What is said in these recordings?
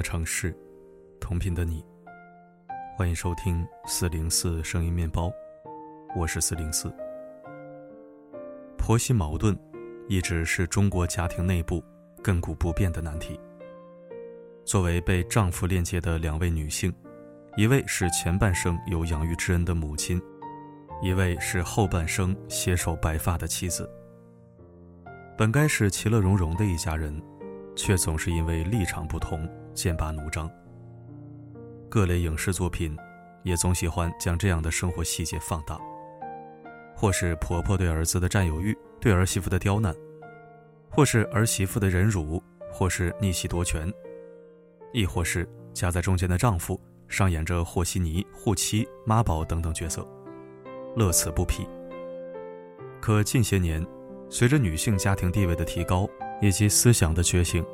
的城市，同频的你，欢迎收听四零四声音面包，我是四零四。婆媳矛盾一直是中国家庭内部亘古不变的难题。作为被丈夫链接的两位女性，一位是前半生有养育之恩的母亲，一位是后半生携手白发的妻子。本该是其乐融融的一家人。却总是因为立场不同剑拔弩张。各类影视作品也总喜欢将这样的生活细节放大，或是婆婆对儿子的占有欲，对儿媳妇的刁难，或是儿媳妇的忍辱，或是逆袭夺权，亦或是夹在中间的丈夫上演着和稀泥、护妻、妈宝等等角色，乐此不疲。可近些年，随着女性家庭地位的提高，以及思想的觉醒，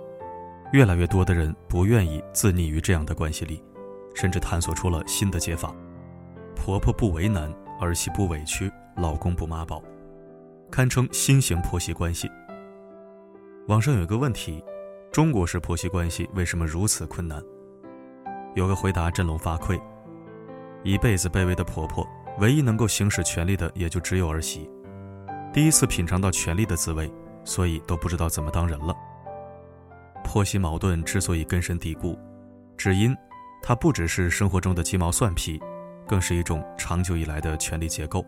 越来越多的人不愿意自溺于这样的关系里，甚至探索出了新的解法：婆婆不为难，儿媳不委屈，老公不妈宝，堪称新型婆媳关系。网上有一个问题：中国式婆媳关系为什么如此困难？有个回答振聋发聩：一辈子卑微的婆婆，唯一能够行使权力的也就只有儿媳，第一次品尝到权力的滋味。所以都不知道怎么当人了。婆媳矛盾之所以根深蒂固，只因它不只是生活中的鸡毛蒜皮，更是一种长久以来的权力结构。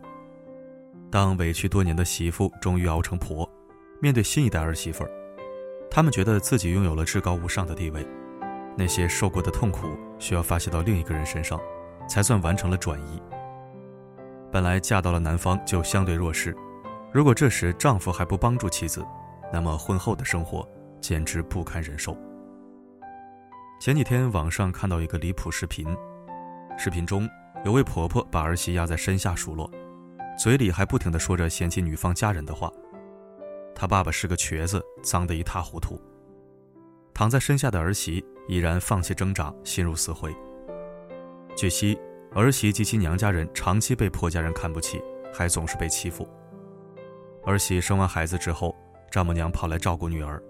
当委屈多年的媳妇终于熬成婆，面对新一代儿媳妇儿，他们觉得自己拥有了至高无上的地位，那些受过的痛苦需要发泄到另一个人身上，才算完成了转移。本来嫁到了男方就相对弱势。如果这时丈夫还不帮助妻子，那么婚后的生活简直不堪忍受。前几天网上看到一个离谱视频，视频中有位婆婆把儿媳压在身下数落，嘴里还不停地说着嫌弃女方家人的话。她爸爸是个瘸子，脏得一塌糊涂。躺在身下的儿媳已然放弃挣扎，心如死灰。据悉，儿媳及其娘家人长期被婆家人看不起，还总是被欺负。儿媳生完孩子之后，丈母娘跑来照顾女儿，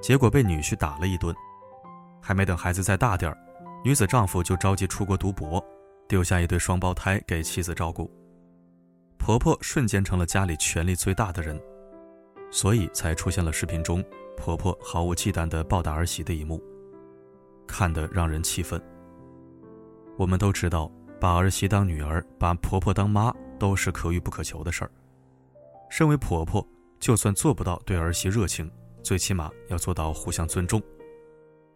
结果被女婿打了一顿。还没等孩子再大点儿，女子丈夫就着急出国读博，丢下一对双胞胎给妻子照顾。婆婆瞬间成了家里权力最大的人，所以才出现了视频中婆婆毫无忌惮地暴打儿媳的一幕，看得让人气愤。我们都知道，把儿媳当女儿，把婆婆当妈，都是可遇不可求的事儿。身为婆婆，就算做不到对儿媳热情，最起码要做到互相尊重，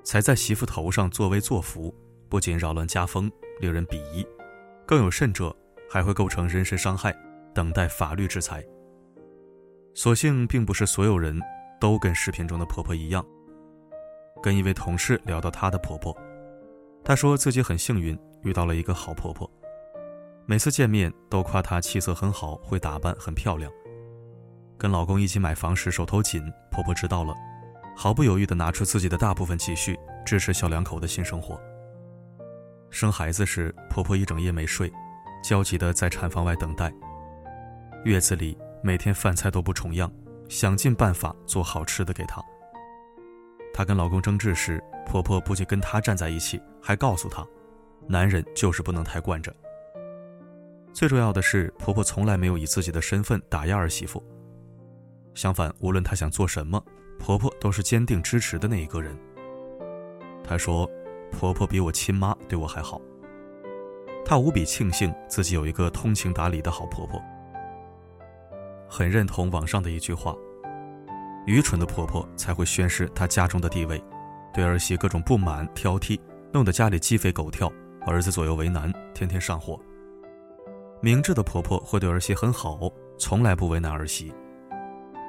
才在媳妇头上作威作福，不仅扰乱家风，令人鄙夷，更有甚者还会构成人身伤害，等待法律制裁。所幸并不是所有人都跟视频中的婆婆一样。跟一位同事聊到她的婆婆，她说自己很幸运遇到了一个好婆婆，每次见面都夸她气色很好，会打扮，很漂亮。跟老公一起买房时手头紧，婆婆知道了，毫不犹豫地拿出自己的大部分积蓄支持小两口的新生活。生孩子时，婆婆一整夜没睡，焦急地在产房外等待。月子里，每天饭菜都不重样，想尽办法做好吃的给她。她跟老公争执时，婆婆不仅跟她站在一起，还告诉她，男人就是不能太惯着。最重要的是，婆婆从来没有以自己的身份打压儿媳妇。相反，无论她想做什么，婆婆都是坚定支持的那一个人。她说：“婆婆比我亲妈对我还好。”她无比庆幸自己有一个通情达理的好婆婆。很认同网上的一句话：“愚蠢的婆婆才会宣示她家中的地位，对儿媳各种不满挑剔，弄得家里鸡飞狗跳，儿子左右为难，天天上火。明智的婆婆会对儿媳很好，从来不为难儿媳。”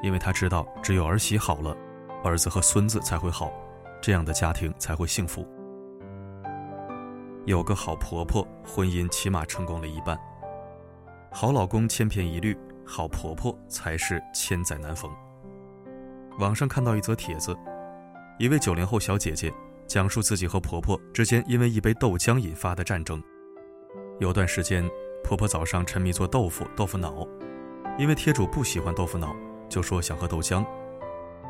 因为他知道，只有儿媳好了，儿子和孙子才会好，这样的家庭才会幸福。有个好婆婆，婚姻起码成功了一半。好老公千篇一律，好婆婆才是千载难逢。网上看到一则帖子，一位九零后小姐姐讲述自己和婆婆之间因为一杯豆浆引发的战争。有段时间，婆婆早上沉迷做豆腐、豆腐脑，因为贴主不喜欢豆腐脑。就说想喝豆浆，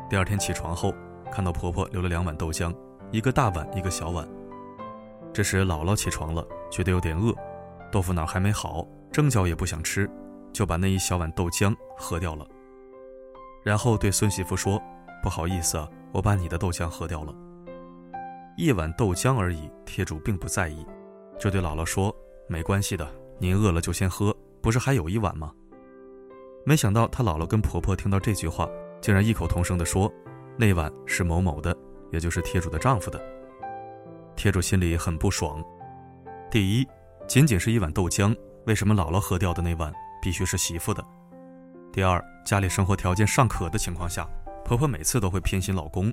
第二天起床后看到婆婆留了两碗豆浆，一个大碗，一个小碗。这时姥姥起床了，觉得有点饿，豆腐脑还没好，蒸饺也不想吃，就把那一小碗豆浆喝掉了。然后对孙媳妇说：“不好意思啊，我把你的豆浆喝掉了。”一碗豆浆而已，铁主并不在意，就对姥姥说：“没关系的，您饿了就先喝，不是还有一碗吗？”没想到他姥姥跟婆婆听到这句话，竟然异口同声地说：“那碗是某某的，也就是贴主的丈夫的。”贴主心里很不爽。第一，仅仅是一碗豆浆，为什么姥姥喝掉的那碗必须是媳妇的？第二，家里生活条件尚可的情况下，婆婆每次都会偏心老公，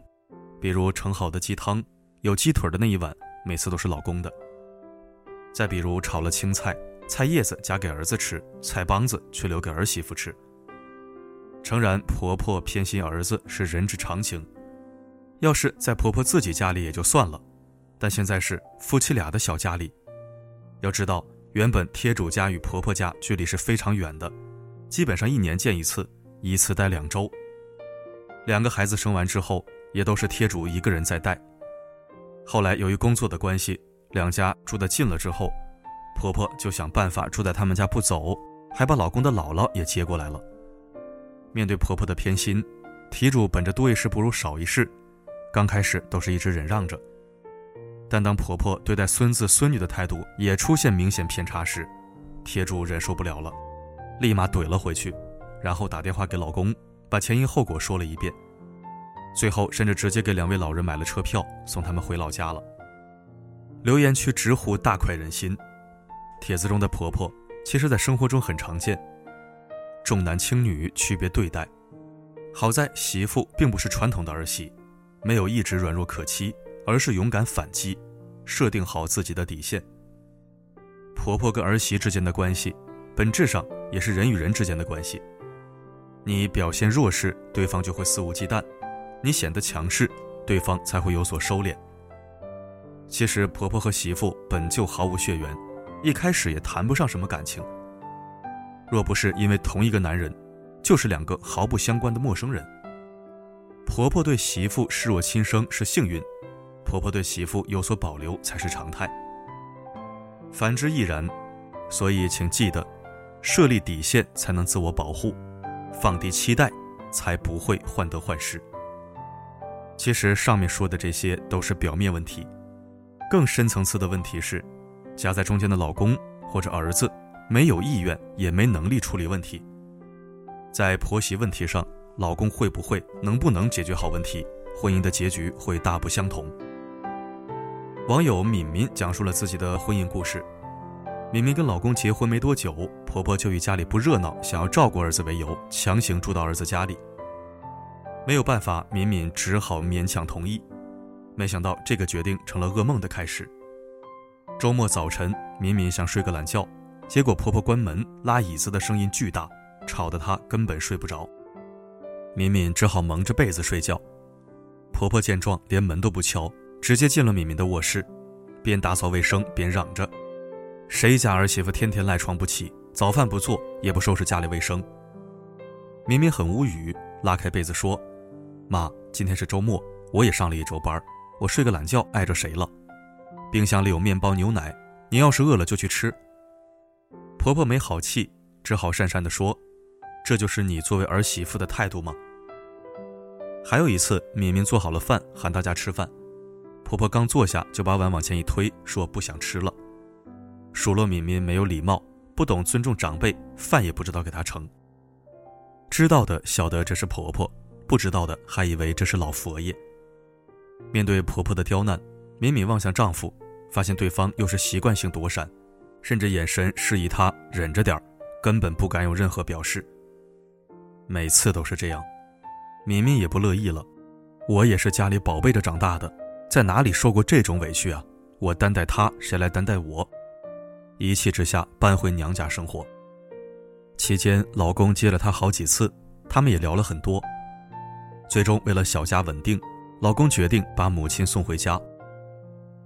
比如盛好的鸡汤。有鸡腿的那一碗，每次都是老公的。再比如炒了青菜，菜叶子夹给儿子吃，菜帮子却留给儿媳妇吃。诚然，婆婆偏心儿子是人之常情，要是在婆婆自己家里也就算了，但现在是夫妻俩的小家里。要知道，原本贴主家与婆婆家距离是非常远的，基本上一年见一次，一次待两周。两个孩子生完之后，也都是贴主一个人在带。后来由于工作的关系，两家住得近了之后，婆婆就想办法住在他们家不走，还把老公的姥姥也接过来了。面对婆婆的偏心，题主本着多一事不如少一事，刚开始都是一直忍让着。但当婆婆对待孙子孙女的态度也出现明显偏差时，铁柱忍受不了了，立马怼了回去，然后打电话给老公，把前因后果说了一遍。最后，甚至直接给两位老人买了车票，送他们回老家了。留言区直呼大快人心。帖子中的婆婆，其实在生活中很常见，重男轻女，区别对待。好在媳妇并不是传统的儿媳，没有一直软弱可欺，而是勇敢反击，设定好自己的底线。婆婆跟儿媳之间的关系，本质上也是人与人之间的关系。你表现弱势，对方就会肆无忌惮。你显得强势，对方才会有所收敛。其实婆婆和媳妇本就毫无血缘，一开始也谈不上什么感情。若不是因为同一个男人，就是两个毫不相关的陌生人。婆婆对媳妇视若亲生是幸运，婆婆对媳妇有所保留才是常态。反之亦然，所以请记得，设立底线才能自我保护，放低期待，才不会患得患失。其实上面说的这些都是表面问题，更深层次的问题是，夹在中间的老公或者儿子没有意愿也没能力处理问题。在婆媳问题上，老公会不会能不能解决好问题，婚姻的结局会大不相同。网友敏敏讲述了自己的婚姻故事：敏敏跟老公结婚没多久，婆婆就以家里不热闹，想要照顾儿子为由，强行住到儿子家里。没有办法，敏敏只好勉强同意。没想到这个决定成了噩梦的开始。周末早晨，敏敏想睡个懒觉，结果婆婆关门、拉椅子的声音巨大，吵得她根本睡不着。敏敏只好蒙着被子睡觉。婆婆见状，连门都不敲，直接进了敏敏的卧室，边打扫卫生边嚷着：“谁家儿媳妇天天赖床不起，早饭不做，也不收拾家里卫生？”敏敏很无语，拉开被子说。妈，今天是周末，我也上了一周班，我睡个懒觉碍着谁了？冰箱里有面包、牛奶，您要是饿了就去吃。婆婆没好气，只好讪讪地说：“这就是你作为儿媳妇的态度吗？”还有一次，敏敏做好了饭，喊大家吃饭，婆婆刚坐下就把碗往前一推，说不想吃了，数落敏敏没有礼貌，不懂尊重长辈，饭也不知道给她盛。知道的晓得这是婆婆。不知道的还以为这是老佛爷。面对婆婆的刁难，敏敏望向丈夫，发现对方又是习惯性躲闪，甚至眼神示意她忍着点根本不敢有任何表示。每次都是这样，敏敏也不乐意了。我也是家里宝贝着长大的，在哪里受过这种委屈啊？我担待她，谁来担待我？一气之下搬回娘家生活。期间，老公接了她好几次，他们也聊了很多。最终，为了小家稳定，老公决定把母亲送回家。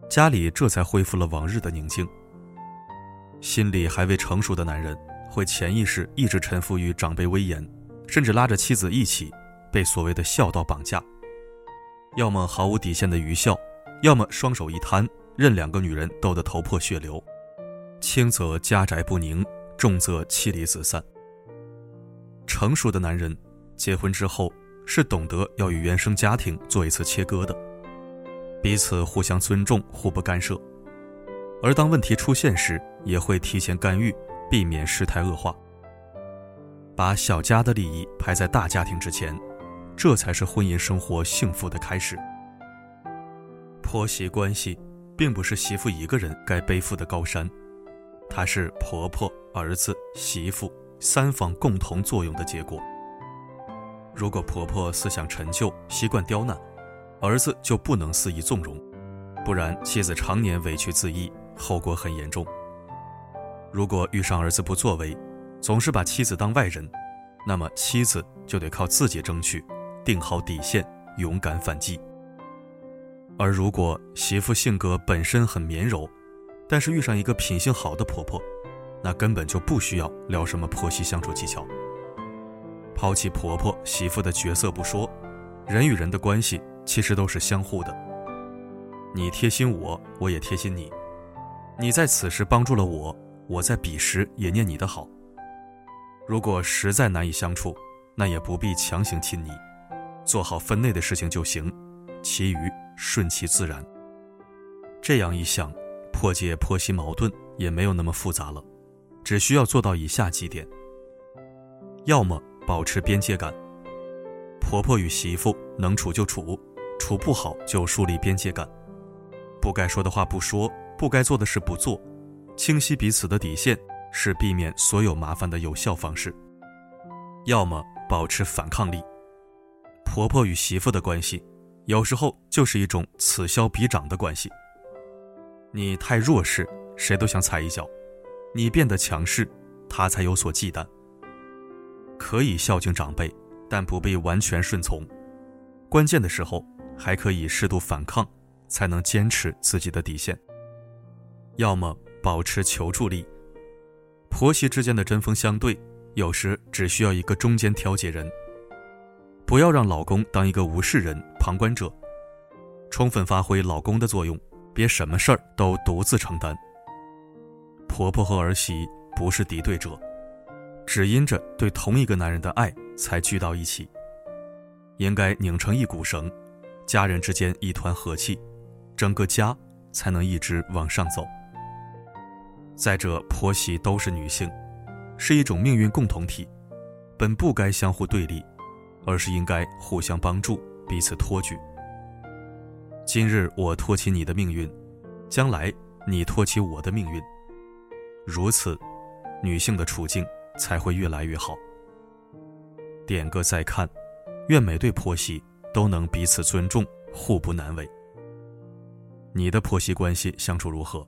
家里这才恢复了往日的宁静。心理还未成熟的男人，会潜意识一直臣服于长辈威严，甚至拉着妻子一起被所谓的孝道绑架，要么毫无底线的愚孝，要么双手一摊，任两个女人斗得头破血流，轻则家宅不宁，重则妻离子散。成熟的男人，结婚之后是懂得要与原生家庭做一次切割的，彼此互相尊重，互不干涉。而当问题出现时，也会提前干预，避免事态恶化。把小家的利益排在大家庭之前，这才是婚姻生活幸福的开始。婆媳关系，并不是媳妇一个人该背负的高山，它是婆婆、儿子、媳妇三方共同作用的结果。如果婆婆思想陈旧，习惯刁难，儿子就不能肆意纵容，不然妻子常年委屈自抑。后果很严重。如果遇上儿子不作为，总是把妻子当外人，那么妻子就得靠自己争取，定好底线，勇敢反击。而如果媳妇性格本身很绵柔，但是遇上一个品性好的婆婆，那根本就不需要聊什么婆媳相处技巧。抛弃婆婆媳妇的角色不说，人与人的关系其实都是相互的。你贴心我，我也贴心你。你在此时帮助了我，我在彼时也念你的好。如果实在难以相处，那也不必强行亲昵，做好分内的事情就行，其余顺其自然。这样一想，破解婆媳矛盾也没有那么复杂了，只需要做到以下几点：要么保持边界感，婆婆与媳妇能处就处，处不好就树立边界感，不该说的话不说。不该做的事不做，清晰彼此的底线是避免所有麻烦的有效方式。要么保持反抗力。婆婆与媳妇的关系，有时候就是一种此消彼长的关系。你太弱势，谁都想踩一脚；你变得强势，他才有所忌惮。可以孝敬长辈，但不必完全顺从。关键的时候，还可以适度反抗，才能坚持自己的底线。要么保持求助力，婆媳之间的针锋相对，有时只需要一个中间调解人。不要让老公当一个无事人、旁观者，充分发挥老公的作用，别什么事儿都独自承担。婆婆和儿媳不是敌对者，只因着对同一个男人的爱才聚到一起，应该拧成一股绳，家人之间一团和气，整个家才能一直往上走。再者，婆媳都是女性，是一种命运共同体，本不该相互对立，而是应该互相帮助，彼此托举。今日我托起你的命运，将来你托起我的命运，如此，女性的处境才会越来越好。点个再看，愿每对婆媳都能彼此尊重，互不难为。你的婆媳关系相处如何？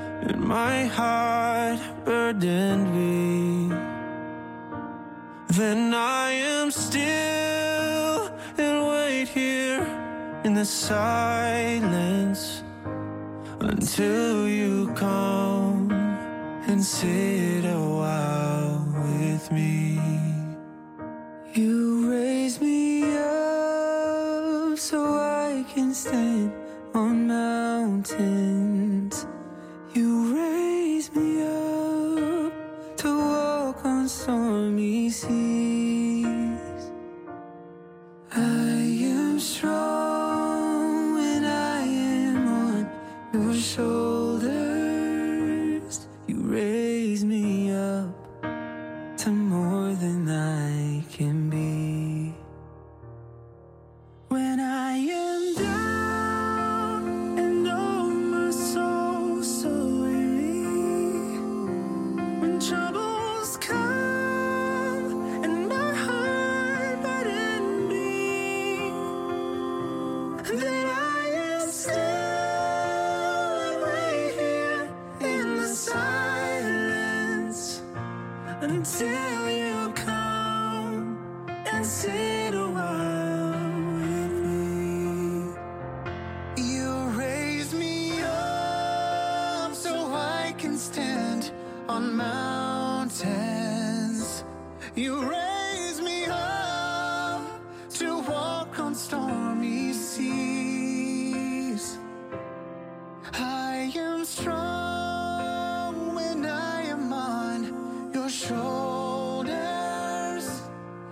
and my heart burdened me. Then I am still and wait here in the silence until you come and sit a while with me. You raise me up so I can stand on mountains. Raise me until you come and see.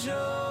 show.